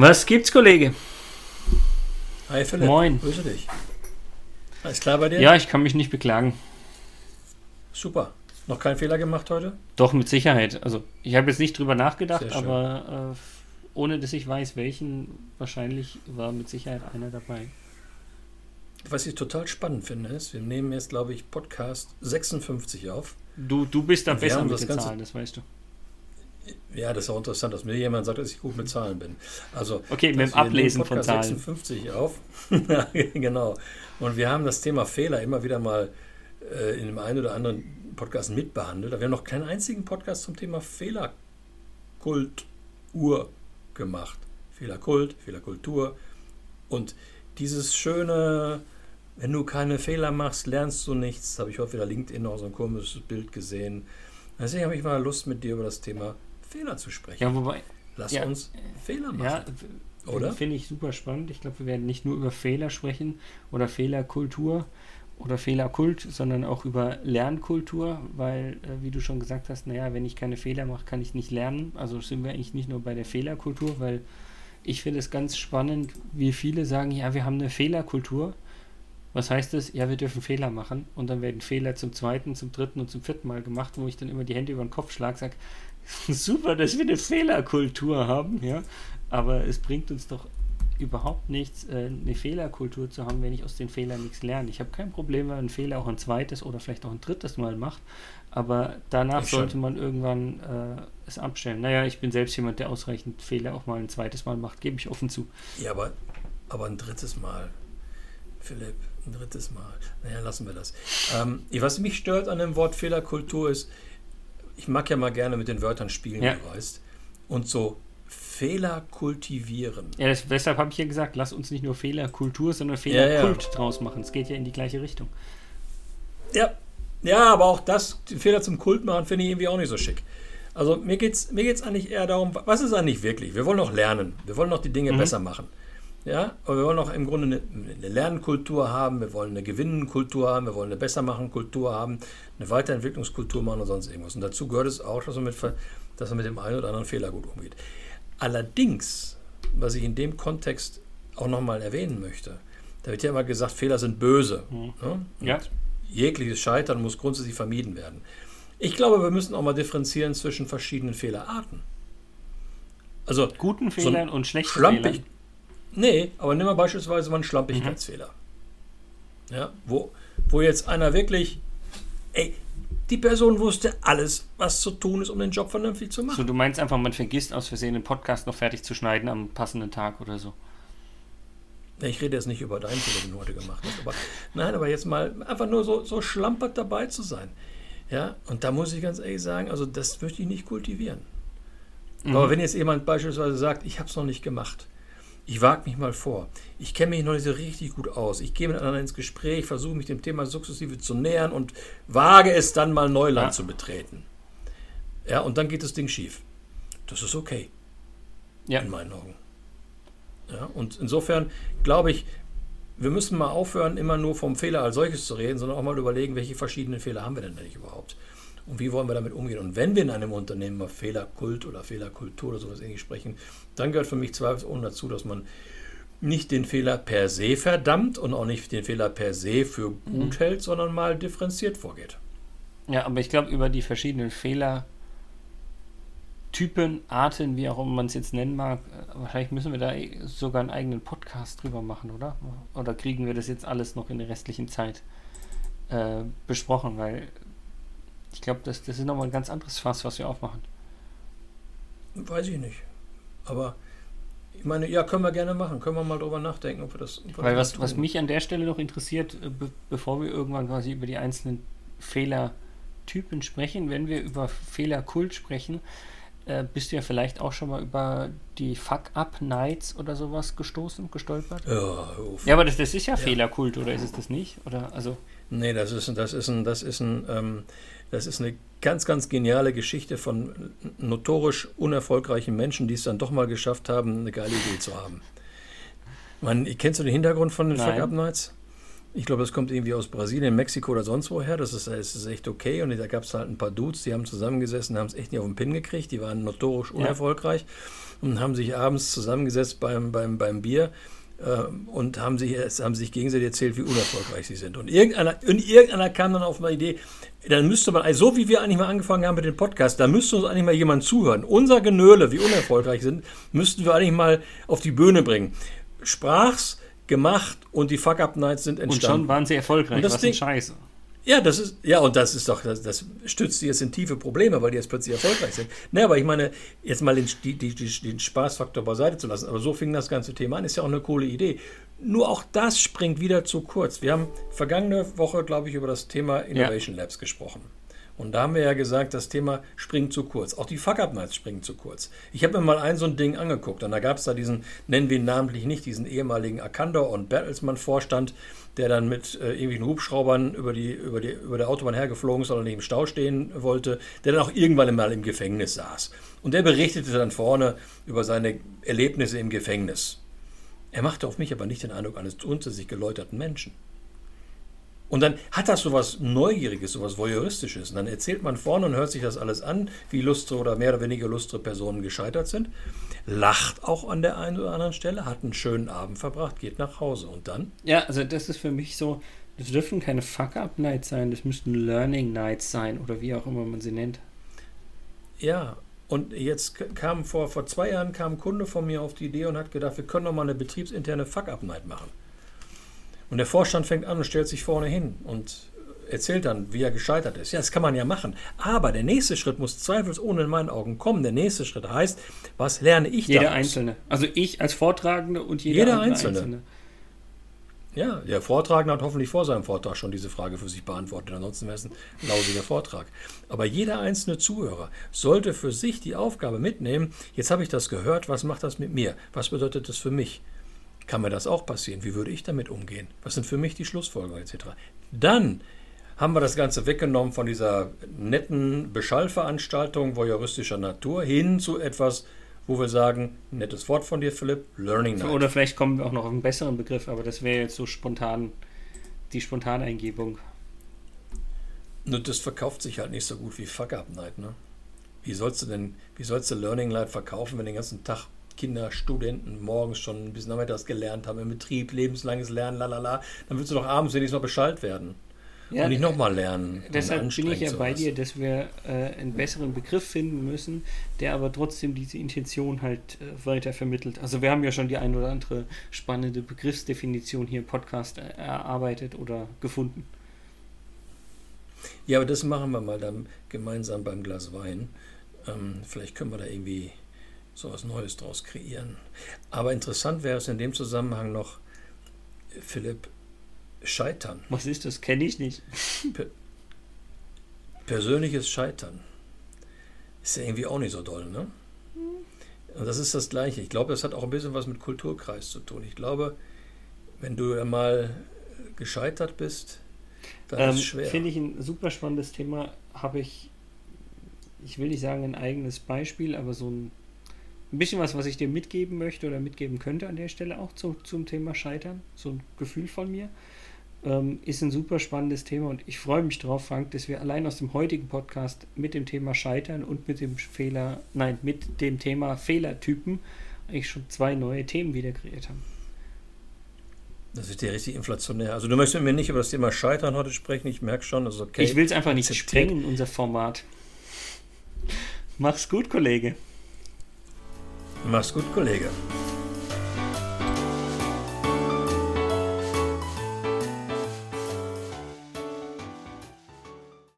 Was gibt's, Kollege? Hi Philipp. Moin. Grüße dich. Alles klar bei dir? Ja, ich kann mich nicht beklagen. Super. Noch keinen Fehler gemacht heute? Doch, mit Sicherheit. Also, ich habe jetzt nicht drüber nachgedacht, aber äh, ohne dass ich weiß, welchen, wahrscheinlich war mit Sicherheit einer dabei. Was ich total spannend finde, ist, wir nehmen jetzt, glaube ich, Podcast 56 auf. Du, du bist da besser mit den Ganze- Zahlen, das weißt du. Ja, das ist auch interessant, dass mir jemand sagt, dass ich gut mit Zahlen bin. Also, Okay, mit dem Ablesen von Zahlen. 56 auf. Genau. Und wir haben das Thema Fehler immer wieder mal äh, in dem einen oder anderen Podcast mitbehandelt. Aber wir haben noch keinen einzigen Podcast zum Thema Fehlerkultur gemacht. Fehlerkult, Fehlerkultur. Und dieses schöne, wenn du keine Fehler machst, lernst du nichts. Habe ich heute wieder LinkedIn noch so ein komisches Bild gesehen. Deswegen habe ich mal Lust, mit dir über das Thema Fehler zu sprechen. Ja, wobei, Lass ja, uns Fehler machen. ja, Oder? Finde ich super spannend. Ich glaube, wir werden nicht nur über Fehler sprechen oder Fehlerkultur oder Fehlerkult, sondern auch über Lernkultur, weil, äh, wie du schon gesagt hast, naja, wenn ich keine Fehler mache, kann ich nicht lernen. Also sind wir eigentlich nicht nur bei der Fehlerkultur, weil ich finde es ganz spannend, wie viele sagen, ja, wir haben eine Fehlerkultur. Was heißt das? Ja, wir dürfen Fehler machen und dann werden Fehler zum zweiten, zum dritten und zum vierten Mal gemacht, wo ich dann immer die Hände über den Kopf schlage, sage, super, dass wir eine Fehlerkultur haben, ja, aber es bringt uns doch überhaupt nichts, äh, eine Fehlerkultur zu haben, wenn ich aus den Fehlern nichts lerne. Ich habe kein Problem, wenn man einen Fehler auch ein zweites oder vielleicht auch ein drittes Mal macht, aber danach Ich schon. sollte man irgendwann äh, es abstellen. Naja, ich bin selbst jemand, der ausreichend Fehler auch mal ein zweites Mal macht, gebe ich offen zu. Ja, aber, aber ein drittes Mal. Philipp, ein drittes Mal. Naja, lassen wir das. Ähm, was mich stört an dem Wort Fehlerkultur ist, ich mag ja mal gerne mit den Wörtern spielen, Ja. wie du weißt. Und so Fehler kultivieren. Ja, das, deshalb habe ich ja gesagt, lass uns nicht nur Fehlerkultur, sondern Ja, ja. Fehlerkult draus machen. Es geht ja in die gleiche Richtung. Ja, ja, aber auch das, Fehler zum Kult machen, finde ich irgendwie auch nicht so schick. Also mir geht es mir geht's eigentlich eher darum, was ist eigentlich wirklich? Wir wollen noch lernen. Wir wollen noch die Dinge Mhm. besser machen. Ja, aber wir wollen auch im Grunde eine, eine Lernkultur haben, wir wollen eine Gewinnenkultur haben, wir wollen eine Bessermachen-Kultur haben, eine Weiterentwicklungskultur machen und sonst irgendwas. Und dazu gehört es auch, dass man mit, dass man mit dem einen oder anderen Fehler gut umgeht. Allerdings, was ich in dem Kontext auch nochmal erwähnen möchte, da wird ja immer gesagt, Fehler sind böse. Mhm. Ne? Ja. Jegliches Scheitern muss grundsätzlich vermieden werden. Ich glaube, wir müssen auch mal differenzieren zwischen verschiedenen Fehlerarten. Also, Guten So Fehlern und schlechten. Fehlern. Nee, aber nimm mal beispielsweise mal einen Schlampigkeitsfehler. Ja, wo, wo jetzt einer wirklich, ey, die Person wusste alles, was zu tun ist, um den Job vernünftig zu So, machen. du meinst einfach, man vergisst aus Versehen den Podcast noch fertig zu schneiden am passenden Tag oder so. Ich rede jetzt nicht über deinen Fehler, den du heute gemacht hast. Aber, nein, aber jetzt mal einfach nur so, so schlampert dabei zu sein. Ja, und da muss ich ganz ehrlich sagen, also das möchte ich nicht kultivieren. Mhm. Aber wenn jetzt jemand beispielsweise sagt, ich habe es noch nicht gemacht, ich wage mich mal vor, ich kenne mich noch nicht so richtig gut aus, ich gehe mit anderen ins Gespräch, versuche mich dem Thema sukzessive zu nähern und wage es dann mal Neuland Ja. zu betreten. Ja, und dann geht das Ding schief. Das ist okay Ja. in meinen Augen. Ja, und insofern glaube ich, wir müssen mal aufhören, immer nur vom Fehler als solches zu reden, sondern auch mal überlegen, welche verschiedenen Fehler haben wir denn eigentlich überhaupt? Und wie wollen wir damit umgehen? Und wenn wir in einem Unternehmen mal Fehlerkult oder Fehlerkultur oder sowas ähnliches sprechen, dann gehört für mich zweifelsohne dazu, dass man nicht den Fehler per se verdammt und auch nicht den Fehler per se für gut hält, sondern mal differenziert vorgeht. Ja, aber ich glaube, über die verschiedenen Fehler, Typen, Arten, wie auch immer man es jetzt nennen mag, äh, wahrscheinlich müssen wir da eh sogar einen eigenen Podcast drüber machen, oder? Oder kriegen wir das jetzt alles noch in der restlichen Zeit äh, besprochen? Weil ich glaube, das, das ist nochmal ein ganz anderes Fass, was wir aufmachen. Weiß ich nicht. Aber ich meine, ja, können wir gerne machen. Können wir mal drüber nachdenken, ob wir das. Ob wir Weil das was, was mich an der Stelle noch interessiert, äh, be bevor wir irgendwann quasi über die einzelnen Fehlertypen sprechen, wenn wir über Fehlerkult sprechen, äh, bist du ja vielleicht auch schon mal über die Fuck-Up-Nights oder sowas gestoßen, gestolpert? Ja. Ja, aber das, das ist ja, Ja. Fehlerkult, oder ist es das nicht? Oder also, Nee, das ist, das ist, ein, das ist, ein, ähm, das ist eine ganz, ganz geniale Geschichte von notorisch unerfolgreichen Menschen, die es dann doch mal geschafft haben, eine geile Idee zu haben. Man, kennst du den Hintergrund von den Nein. Fuck Up Nights? Ich glaube, das kommt irgendwie aus Brasilien, Mexiko oder sonst woher. Das ist, das ist echt okay. Und da gab es halt ein paar Dudes, die haben zusammengesessen, haben es echt nicht auf den Pin gekriegt. Die waren notorisch unerfolgreich ja. und haben sich abends zusammengesetzt beim, beim, beim Bier und haben sich, haben sich gegenseitig erzählt, wie unerfolgreich sie sind. Und irgendeiner, und irgendeiner kam dann auf eine Idee, dann müsste man, also so wie wir eigentlich mal angefangen haben mit dem Podcast, da müsste uns eigentlich mal jemand zuhören. Unser Genöle, wie unerfolgreich sind, müssten wir eigentlich mal auf die Bühne bringen. Sprach's, gemacht und die Fuck-Up-Nights sind entstanden. Und schon waren sie erfolgreich, und das was Ding, Scheiße. Ja, das ist, ja, und das ist doch, das, das stützt sie jetzt in tiefe Probleme, weil die jetzt plötzlich erfolgreich sind. Naja, aber ich meine, jetzt mal den, die, die, den Spaßfaktor beiseite zu lassen, aber so fing das ganze Thema an, ist ja auch eine coole Idee. Nur auch das springt wieder zu kurz. Wir haben vergangene Woche, glaube ich, über das Thema Innovation ja. Labs gesprochen. Und da haben wir ja gesagt, das Thema springt zu kurz. Auch die Fuck-Up-Nights springen zu kurz. Ich habe mir mal ein so ein Ding angeguckt und da gab es da diesen, nennen wir ihn namentlich nicht, diesen ehemaligen Arcandor und Bertelsmann-Vorstand, der dann mit äh, irgendwelchen Hubschraubern über, die, über, die, über der Autobahn hergeflogen ist oder nicht im Stau stehen wollte, der dann auch irgendwann mal im Gefängnis saß. Und der berichtete dann vorne über seine Erlebnisse im Gefängnis. Er machte auf mich aber nicht den Eindruck eines unter sich geläuterten Menschen. Und dann hat das so was Neugieriges, so was Voyeuristisches. Und dann erzählt man vorne und hört sich das alles an, wie lustre oder mehr oder weniger lustre Personen gescheitert sind, lacht auch an der einen oder anderen Stelle, hat einen schönen Abend verbracht, geht nach Hause. Und dann? Ja, also das ist für mich so, das dürfen keine Fuck-Up-Nights sein, das müssten Learning-Nights sein oder wie auch immer man sie nennt. Ja, und jetzt kam vor, vor zwei Jahren kam ein Kunde von mir auf die Idee und hat gedacht, wir können doch mal eine betriebsinterne Fuck-Up-Night machen. Und der Vorstand fängt an und stellt sich vorne hin und erzählt dann, wie er gescheitert ist. Ja, das kann man ja machen. Aber der nächste Schritt muss zweifelsohne in meinen Augen kommen. Der nächste Schritt heißt, was lerne ich jeder daraus? Einzelne. Also ich als Vortragende und jeder, jeder Einzelne. Einzelne. Ja, der Vortragende hat hoffentlich vor seinem Vortrag schon diese Frage für sich beantwortet. Ansonsten wäre es ein lausiger Vortrag. Aber jeder einzelne Zuhörer sollte für sich die Aufgabe mitnehmen, jetzt habe ich das gehört, was macht das mit mir? Was bedeutet das für mich? Kann mir das auch passieren? Wie würde ich damit umgehen? Was sind für mich die Schlussfolgerungen etc.? Dann haben wir das Ganze weggenommen von dieser netten Beschallveranstaltung voyeuristischer Natur hin zu etwas, wo wir sagen, nettes Wort von dir, Philipp, Learning Night. Oder vielleicht kommen wir auch noch auf einen besseren Begriff, aber das wäre jetzt so spontan, die Spontaneingebung. Nur das verkauft sich halt nicht so gut wie Fuck Up Night, ne? Wie sollst du denn, wie sollst du Learning Night verkaufen, wenn du den ganzen Tag Kinder, Studenten morgens schon bis nachmittags gelernt haben im Betrieb, lebenslanges Lernen, lalala, dann willst du doch abends wenigstens noch Bescheid werden. Ja, und nicht nochmal lernen. Deshalb bin ich ja bei dir, dass wir äh, einen besseren Begriff finden müssen, der aber trotzdem diese Intention halt äh, weiter vermittelt. Also wir haben ja schon die ein oder andere spannende Begriffsdefinition hier im Podcast äh, erarbeitet oder gefunden. Ja, aber das machen wir mal dann gemeinsam beim Glas Wein. Ähm, vielleicht können wir da irgendwie so was Neues draus kreieren. Aber interessant wäre es in dem Zusammenhang noch, Philipp, Scheitern. Was ist das? Kenne ich nicht. Per persönliches Scheitern. Ist ja irgendwie auch nicht so doll, ne? Und das ist das Gleiche. Ich glaube, das hat auch ein bisschen was mit Kulturkreis zu tun. Ich glaube, wenn du mal gescheitert bist, dann ähm, ist es schwer. Finde ich ein super spannendes Thema. Habe ich, ich will nicht sagen ein eigenes Beispiel, aber so ein ein bisschen was, was ich dir mitgeben möchte oder mitgeben könnte an der Stelle auch zu, zum Thema Scheitern. So ein Gefühl von mir. Ähm, ist ein super spannendes Thema und ich freue mich drauf, Frank, dass wir allein aus dem heutigen Podcast mit dem Thema Scheitern und mit dem Fehler, nein, mit dem Thema Fehlertypen eigentlich schon zwei neue Themen wieder kreiert haben. Das ist ja richtig inflationär. Also du möchtest mir nicht über das Thema Scheitern heute sprechen, ich merke schon, das ist okay. Ich will es einfach nicht sprengen, unser Format. Mach's gut, Kollege. Mach's gut, Kollege.